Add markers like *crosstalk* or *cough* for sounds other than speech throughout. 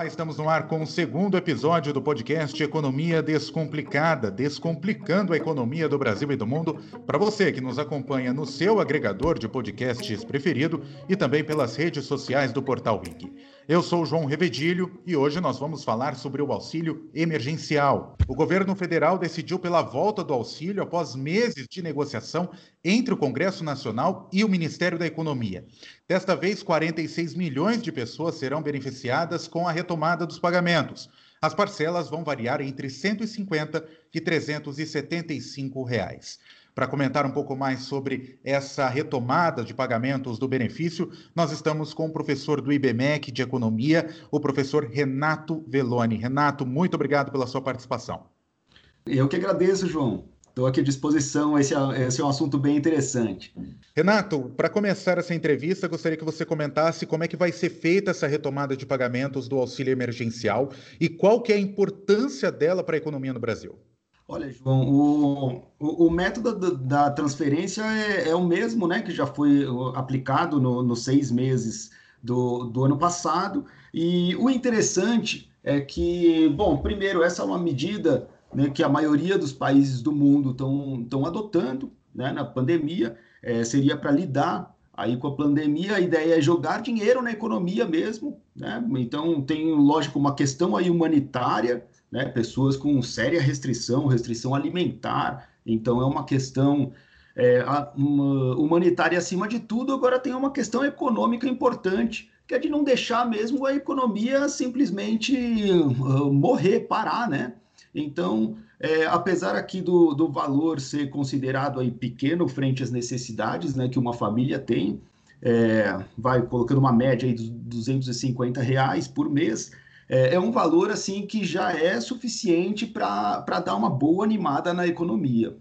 Olá, estamos no ar com o segundo episódio do podcast Economia Descomplicada, descomplicando a economia do Brasil e do mundo, para você que nos acompanha no seu agregador de podcasts preferido e também pelas redes sociais do Portal Wiki. Eu sou João Revedilho e hoje nós vamos falar sobre o auxílio emergencial. O governo federal decidiu pela volta do auxílio após meses de negociação entre o Congresso Nacional e o Ministério da Economia. Desta vez, 46 milhões de pessoas serão beneficiadas com a retomada dos pagamentos. As parcelas vão variar entre 150 e 375 reais. Para comentar um pouco mais sobre essa retomada de pagamentos do benefício, nós estamos com o professor do IBMEC de Economia, o professor Renato Veloni. Renato, muito obrigado pela sua participação. Eu que agradeço, João. Estou aqui à disposição, esse é, esse é um assunto bem interessante. Renato, para começar essa entrevista, gostaria que você comentasse como é que vai ser feita essa retomada de pagamentos do auxílio emergencial e qual que é a importância dela para a economia no Brasil. Olha, João, o, o, o método da, da transferência é, é, o mesmo, né, que já foi aplicado nos no seis meses do, do ano passado. E o interessante é que, bom, primeiro, essa é uma medida né, que a maioria dos países do mundo estão adotando né, na pandemia, é, seria para lidar aí com a pandemia, a ideia é jogar dinheiro na economia mesmo, né? Então tem, lógico, uma questão aí humanitária, né? Pessoas com séria restrição, restrição alimentar. Então é uma questão é, uma humanitária acima de tudo. Agora tem uma questão econômica importante, que é de não deixar mesmo a economia simplesmente uh, morrer, parar, né? Então, é, apesar aqui do, do valor ser considerado aí pequeno frente às necessidades né, que uma família tem, é, vai colocando uma média aí de 250 reais por mês, é, é um valor assim que já é suficiente para dar uma boa animada na economia.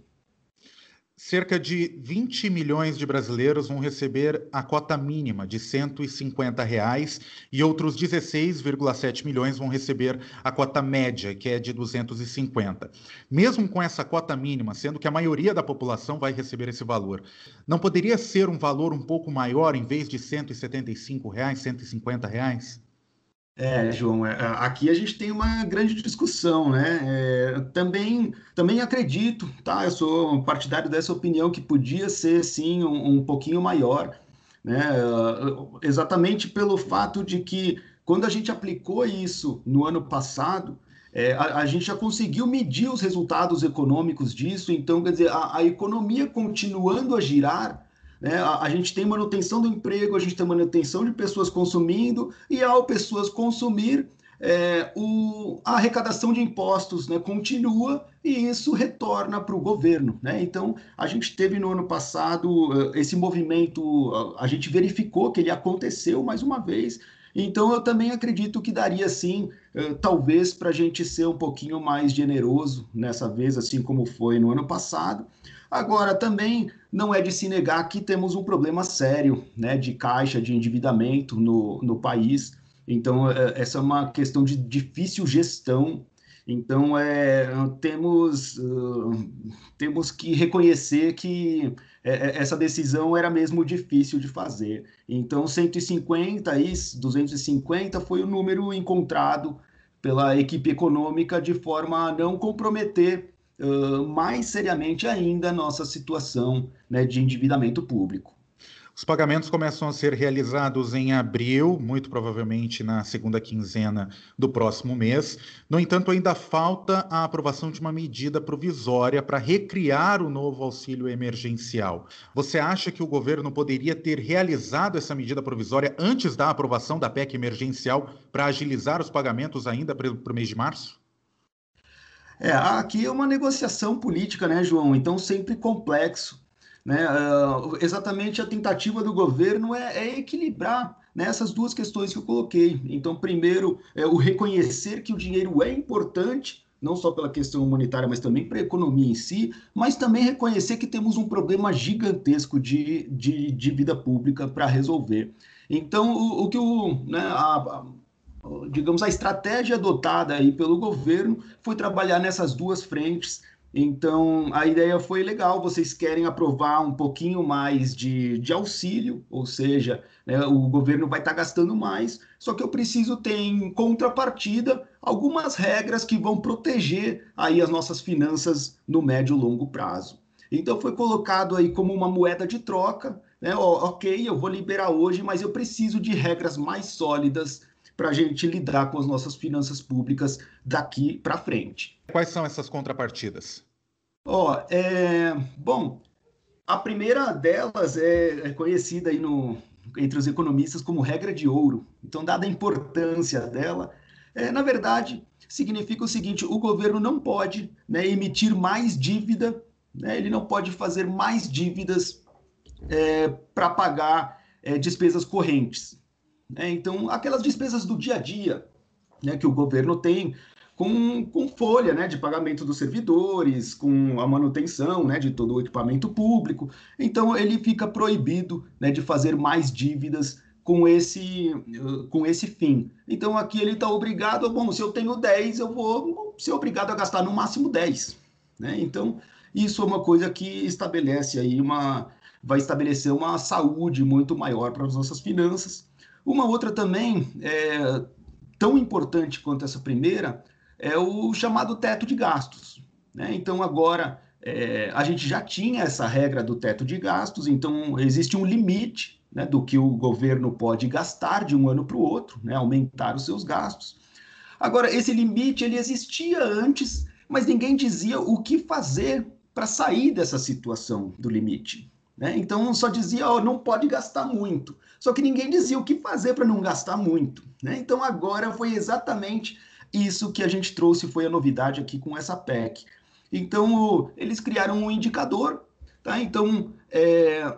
Cerca de 20 milhões de brasileiros vão receber a cota mínima de 150 reais, e outros 16,7 milhões vão receber a cota média, que é de 250. Mesmo com essa cota mínima, sendo que a maioria da população vai receber esse valor, não poderia ser um valor um pouco maior em vez de 175 reais, 150 reais? É, João, é, aqui a gente tem uma grande discussão, né? É, também, também acredito, tá? Eu sou partidário dessa opinião que podia ser, sim, um, um pouquinho maior, né? Uh, exatamente pelo fato de que quando a gente aplicou isso no ano passado, é, a, a, gente já conseguiu medir os resultados econômicos disso, então, quer dizer, a, a economia continuando a girar, né? A, a, gente tem manutenção do emprego, a gente tem manutenção de pessoas consumindo, e ao pessoas consumir, é, o, a arrecadação de impostos né, continua e isso retorna para o governo. Né? Então, a gente teve no ano passado eh, esse movimento, a gente verificou que ele aconteceu mais uma vez. Então, eu também acredito que daria sim, eh, talvez, para a gente ser um pouquinho mais generoso nessa vez, assim como foi no ano passado. Agora, também não é de se negar que temos um problema sério né, de caixa, de endividamento no, no país. Então, é, essa é uma questão de difícil gestão. Então, é, temos, uh, temos que reconhecer que é, essa decisão era mesmo difícil de fazer. Então, 150 e 250 foi o número encontrado pela equipe econômica de forma a não comprometer uh, mais seriamente ainda a nossa situação né, de endividamento público. Os pagamentos começam a ser realizados em abril, muito provavelmente na segunda quinzena do próximo mês. No entanto, ainda falta a aprovação de uma medida provisória para recriar o novo auxílio emergencial. Você acha que o governo poderia ter realizado essa medida provisória antes da aprovação da PEC emergencial para agilizar os pagamentos ainda para o mês de março? É, aqui é uma negociação política, né, João? Então, sempre complexo. Né? Uh, exatamente a tentativa do governo é, é equilibrar né, essas duas questões que eu coloquei. Então, primeiro, é o reconhecer que o dinheiro é importante, não só pela questão humanitária, mas também para a economia em si, mas também reconhecer que temos um problema gigantesco de, de, de pública para resolver. Então, o, o que o, né, a, digamos, a estratégia adotada aí pelo governo foi trabalhar nessas duas frentes, Então, a ideia foi legal, vocês querem aprovar um pouquinho mais de, de auxílio, ou seja, né, o governo vai estar tá gastando mais, só que eu preciso ter em contrapartida algumas regras que vão proteger aí as nossas finanças no médio e longo prazo. Então, foi colocado aí como uma moeda de troca, né, ok, eu vou liberar hoje, mas eu preciso de regras mais sólidas para a gente lidar com as nossas finanças públicas daqui para frente. Quais são essas contrapartidas? Ó, oh, é, bom, a primeira delas é, é conhecida aí no, entre os economistas como regra de ouro. Então, dada a importância dela, é, na verdade, significa o seguinte: o governo não pode né, emitir mais dívida, né, ele não pode fazer mais dívidas é, para pagar é, despesas correntes. Né? Então, aquelas despesas do dia a dia né, que o governo tem com, com folha né, de pagamento dos servidores, com a manutenção né, de todo o equipamento público. Então, ele fica proibido né, de fazer mais dívidas com esse, com esse fim. Então, aqui ele está obrigado, bom, se eu tenho 10, eu vou ser obrigado a gastar no máximo 10. Né? Então, isso é uma coisa que estabelece aí uma, vai estabelecer uma saúde muito maior para as nossas finanças uma outra também, é, tão importante quanto essa primeira, é o chamado teto de gastos. Né? Então, agora, é, a gente já tinha essa regra do teto de gastos, então existe um limite né, do que o governo pode gastar de um ano para o outro, né, aumentar os seus gastos. Agora, esse limite ele existia antes, mas ninguém dizia o que fazer para sair dessa situação do limite. Né? Então só dizia, oh, não pode gastar muito. Só que ninguém dizia o que fazer para não gastar muito. Né? Então agora foi exatamente isso que a gente trouxe, foi a novidade aqui com essa PEC. Então eles criaram um indicador, tá? Então é,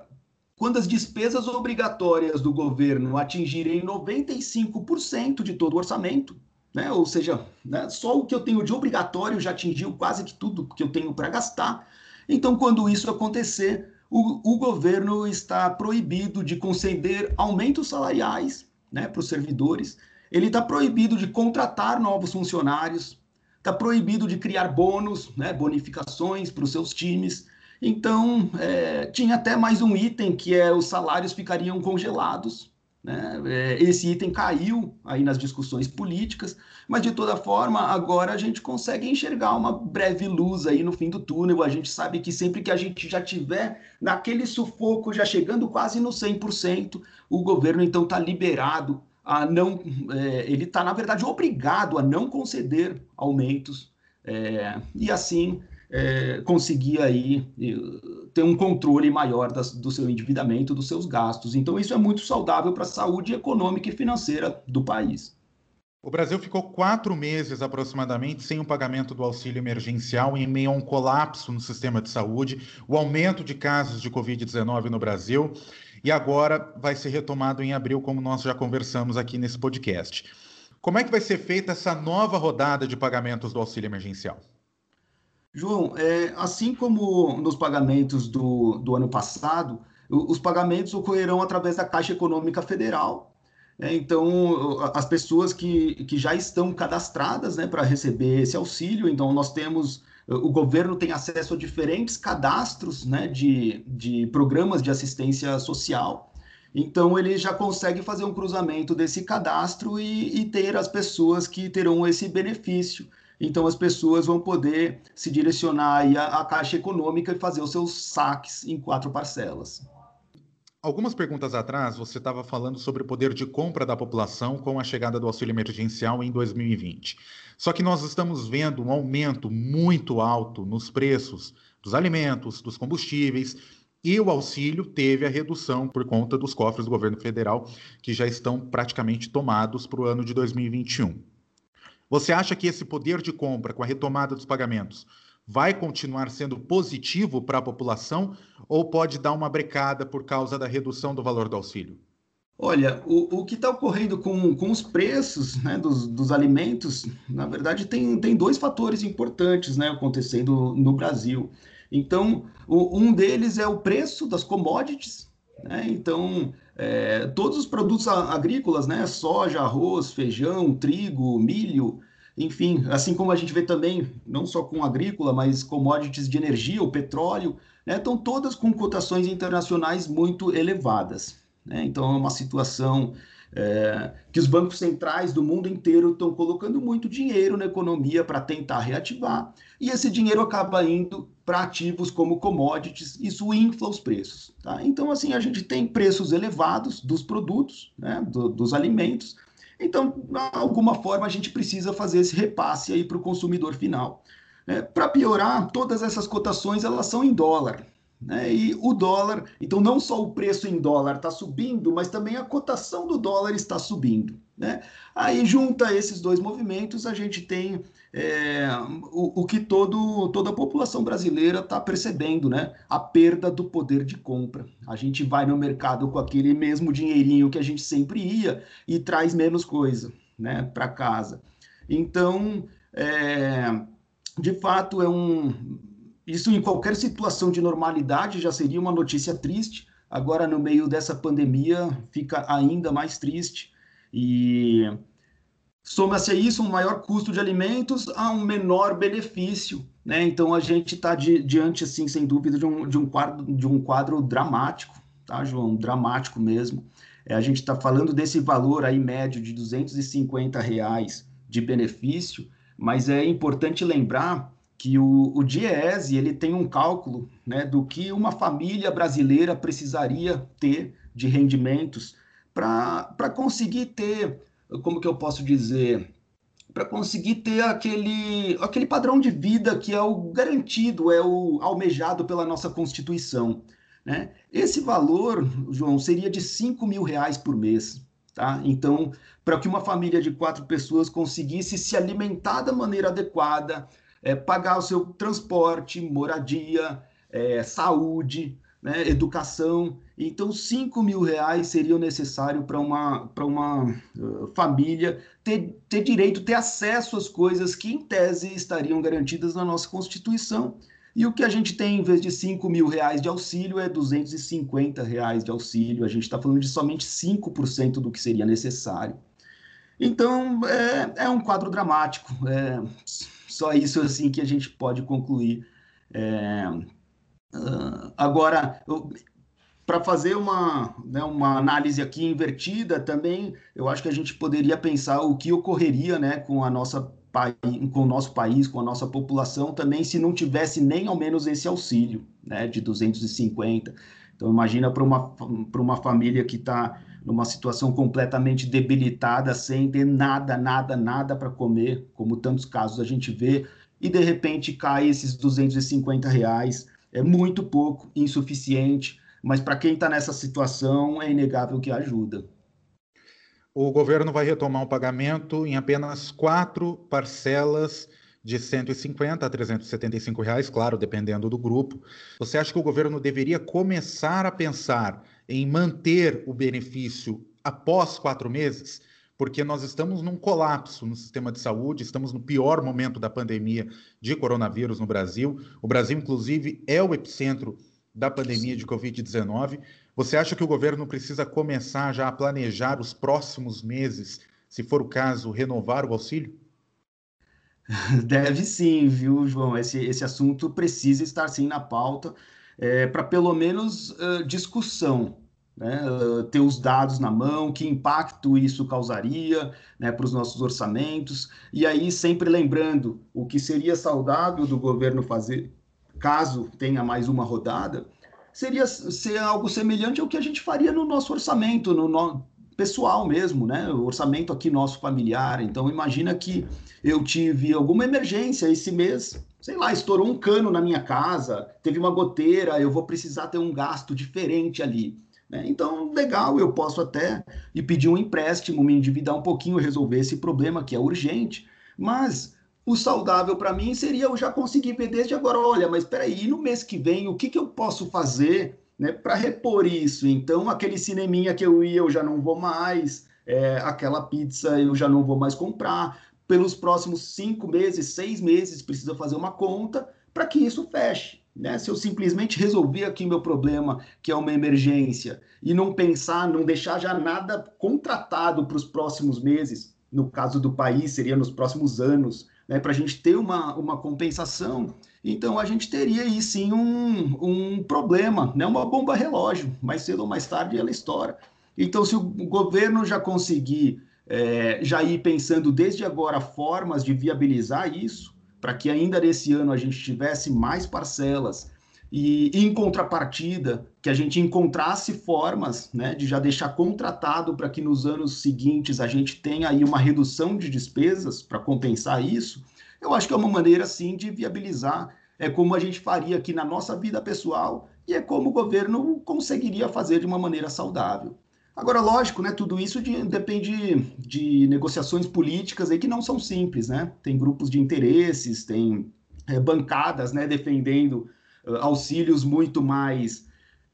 quando as despesas obrigatórias do governo atingirem 95% de todo o orçamento, né? ou seja, né? só o que eu tenho de obrigatório já atingiu quase que tudo que eu tenho para gastar. Então, quando isso acontecer, o, o governo está proibido de conceder aumentos salariais né, para os servidores, ele está proibido de contratar novos funcionários, está proibido de criar bônus, né, bonificações para os seus times. Então, é, tinha até mais um item que é os salários ficariam congelados. Né? É, esse item caiu aí nas discussões políticas, mas de toda forma, agora a gente consegue enxergar uma breve luz aí no fim do túnel. A gente sabe que sempre que a gente já tiver naquele sufoco, já chegando quase no 100%, o governo então está liberado a não. É, ele está, na verdade, obrigado a não conceder aumentos. É, e assim é, conseguir aí ter um controle maior das, do seu endividamento, dos seus gastos. Então, isso é muito saudável para a saúde econômica e financeira do país. O Brasil ficou quatro meses aproximadamente sem o pagamento do auxílio emergencial em meio a um colapso no sistema de saúde, o aumento de casos de Covid-19 no Brasil, e agora vai ser retomado em abril, como nós já conversamos aqui nesse podcast. Como é que vai ser feita essa nova rodada de pagamentos do auxílio emergencial? João, é, assim como nos pagamentos do, do ano passado, os pagamentos ocorrerão através da Caixa Econômica Federal. Né? Então, as pessoas que, que já estão cadastradas né, para receber esse auxílio, então nós temos, o governo tem acesso a diferentes cadastros né, de, de programas de assistência social. Então, ele já consegue fazer um cruzamento desse cadastro e, e ter as pessoas que terão esse benefício. Então as pessoas vão poder se direcionar aí à, à Caixa Econômica e fazer os seus saques em quatro parcelas. Algumas perguntas atrás, você estava falando sobre o poder de compra da população com a chegada do auxílio emergencial em 2020. Só que nós estamos vendo um aumento muito alto nos preços dos alimentos, dos combustíveis, e o auxílio teve a redução por conta dos cofres do governo federal, que já estão praticamente tomados para o ano de 2021. Você acha que esse poder de compra, com a retomada dos pagamentos, vai continuar sendo positivo para a população ou pode dar uma brecada por causa da redução do valor do auxílio? Olha, o, o que está ocorrendo com, com os preços né, dos, dos alimentos, na verdade, tem, tem dois fatores importantes né, acontecendo no Brasil. Então, o, um deles é o preço das commodities. Né? Então, é, todos os produtos agrícolas, né, soja, arroz, feijão, trigo, milho, enfim, assim como a gente vê também, não só com agrícola, mas commodities de energia, o petróleo, né, estão todas com cotações internacionais muito elevadas. Né? Então, é uma situação é, que os bancos centrais do mundo inteiro estão colocando muito dinheiro na economia para tentar reativar, e esse dinheiro acaba indo para ativos como commodities, isso infla os preços. Tá? Então, assim, a gente tem preços elevados dos produtos, né, do, dos alimentos, então, de alguma forma, a gente precisa fazer esse repasse aí para o consumidor final. É, para piorar, todas essas cotações elas são em dólar. Né? E o dólar, então não só o preço em dólar está subindo, mas também a cotação do dólar está subindo. Né? Aí junta esses dois movimentos, a gente tem é, o, o, que todo, toda a população brasileira está percebendo, né? A perda do poder de compra. A gente vai no mercado com aquele mesmo dinheirinho que a gente sempre ia e traz menos coisa, né, para casa. Então, é, de fato, é um isso em qualquer situação de normalidade já seria uma notícia triste. Agora, no meio dessa pandemia, fica ainda mais triste. E soma-se a isso um maior custo de alimentos a um menor benefício. Né? Então, a gente está di diante, assim, sem dúvida, de um, de um, quadro, de um quadro dramático, tá, João? Dramático mesmo. É, a gente está falando desse valor aí médio de 250 reais de benefício, mas é importante lembrar que o, o DIEESE ele tem um cálculo né, do que uma família brasileira precisaria ter de rendimentos para conseguir ter, como que eu posso dizer, para conseguir ter aquele, aquele padrão de vida que é o garantido, é o almejado pela nossa Constituição. Né? Esse valor, João, seria de 5 mil reais por mês. Tá? Então, para que uma família de quatro pessoas conseguisse se alimentar da maneira adequada, é, pagar o seu transporte, moradia, é, saúde, né, educação. Então, 5 mil reais seriam necessário para uma, uma uh, família ter, ter direito, ter acesso às coisas que, em tese, estariam garantidas na nossa Constituição. E o que a gente tem, em vez de 5 mil reais de auxílio, é 250 reais de auxílio. A gente está falando de somente 5% do que seria necessário. Então, é, é um quadro dramático. É, só isso assim que a gente pode concluir. É, uh, agora, para fazer uma, né, uma análise aqui invertida também, eu acho que a gente poderia pensar o que ocorreria né, com a nossa com o nosso país, com a nossa população também, se não tivesse nem ao menos esse auxílio né, de 250. Então, imagina para uma, uma família que está numa situação completamente debilitada, sem ter nada, nada, nada para comer, como tantos casos a gente vê, e de repente cai esses 250 reais, é muito pouco, insuficiente, mas para quem está nessa situação é inegável que ajuda. O governo vai retomar o pagamento em apenas quatro parcelas de 150 a 375 reais, claro, dependendo do grupo. Você acha que o governo deveria começar a pensar em manter o benefício após quatro meses? Porque nós estamos num colapso no sistema de saúde, estamos no pior momento da pandemia de coronavírus no Brasil. O Brasil, inclusive, é o epicentro da pandemia de Covid-19. Você acha que o governo precisa começar já a planejar os próximos meses, se for o caso, renovar o auxílio? *laughs* Deve sim, viu, João? Esse, esse assunto precisa estar sim na pauta, é, para pelo menos uh, discussão, né? Uh, ter os dados na mão, que impacto isso causaria né, para os nossos orçamentos, e aí sempre lembrando o que seria saudável do governo fazer, caso tenha mais uma rodada, seria ser algo semelhante ao que a gente faria no nosso orçamento, no, no pessoal mesmo, né? O orçamento aqui nosso familiar. Então imagina que eu tive alguma emergência esse mês, sei lá, estourou um cano na minha casa, teve uma goteira, eu vou precisar ter um gasto diferente ali. Né? Então, legal, eu posso até ir pedir um empréstimo, me endividar um pouquinho, resolver esse problema que é urgente, mas o saudável para mim seria eu já conseguir ver desde agora, olha, mas espera aí, no mês que vem, o que, que eu posso fazer né, para repor isso? Então, aquele cineminha que eu ia, eu já não vou mais, é, aquela pizza eu já não vou mais comprar, pelos próximos cinco meses, seis meses, precisa fazer uma conta para que isso feche. Né? Se eu simplesmente resolver aqui meu problema, que é uma emergência, e não pensar, não deixar já nada contratado para os próximos meses, no caso do país, seria nos próximos anos, né, para a gente ter uma, uma compensação, então a gente teria aí sim um, um problema, né, uma bomba relógio, mais cedo ou mais tarde ela estoura. Então, se o governo já conseguir é, já ir pensando desde agora formas de viabilizar isso, para que ainda nesse ano a gente tivesse mais parcelas e, em contrapartida, que a gente encontrasse formas né, de já deixar contratado para que nos anos seguintes a gente tenha aí uma redução de despesas para compensar isso, eu acho que é uma maneira, sim, de viabilizar. É como a gente faria aqui na nossa vida pessoal e é como o governo conseguiria fazer de uma maneira saudável. Agora, lógico, né, tudo isso de, depende de negociações políticas aí que não são simples, né? Tem grupos de interesses, tem é, bancadas né, defendendo auxílios muito mais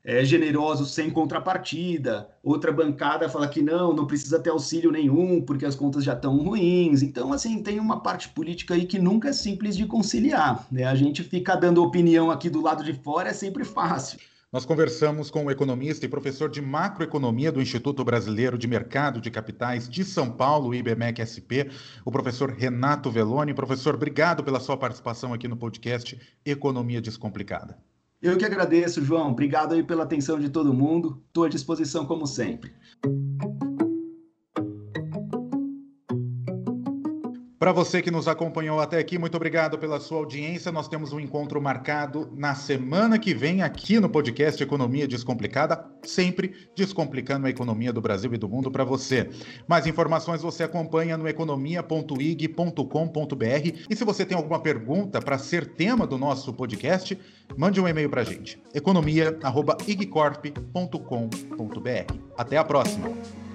é, generosos sem contrapartida. Outra bancada fala que não, não precisa ter auxílio nenhum, porque as contas já estão ruins. Então, assim, tem uma parte política aí que nunca é simples de conciliar. Né? A gente fica dando opinião aqui do lado de fora, é sempre fácil. Nós conversamos com o economista e professor de macroeconomia do Instituto Brasileiro de Mercado de Capitais de São Paulo, IBMEC SP, o professor Renato Veloni. Professor, obrigado pela sua participação aqui no podcast Economia Descomplicada. Eu que agradeço, João. Obrigado aí pela atenção de todo mundo. Estou à disposição como sempre. Para você que nos acompanhou até aqui, muito obrigado pela sua audiência. Nós temos um encontro marcado na semana que vem aqui no podcast Economia Descomplicada, sempre descomplicando a economia do Brasil e do mundo para você. Mais informações você acompanha no economia.ig.com.br e se você tem alguma pergunta para ser tema do nosso podcast, mande um e-mail para a gente, economia.igcorp.com.br. Até a próxima!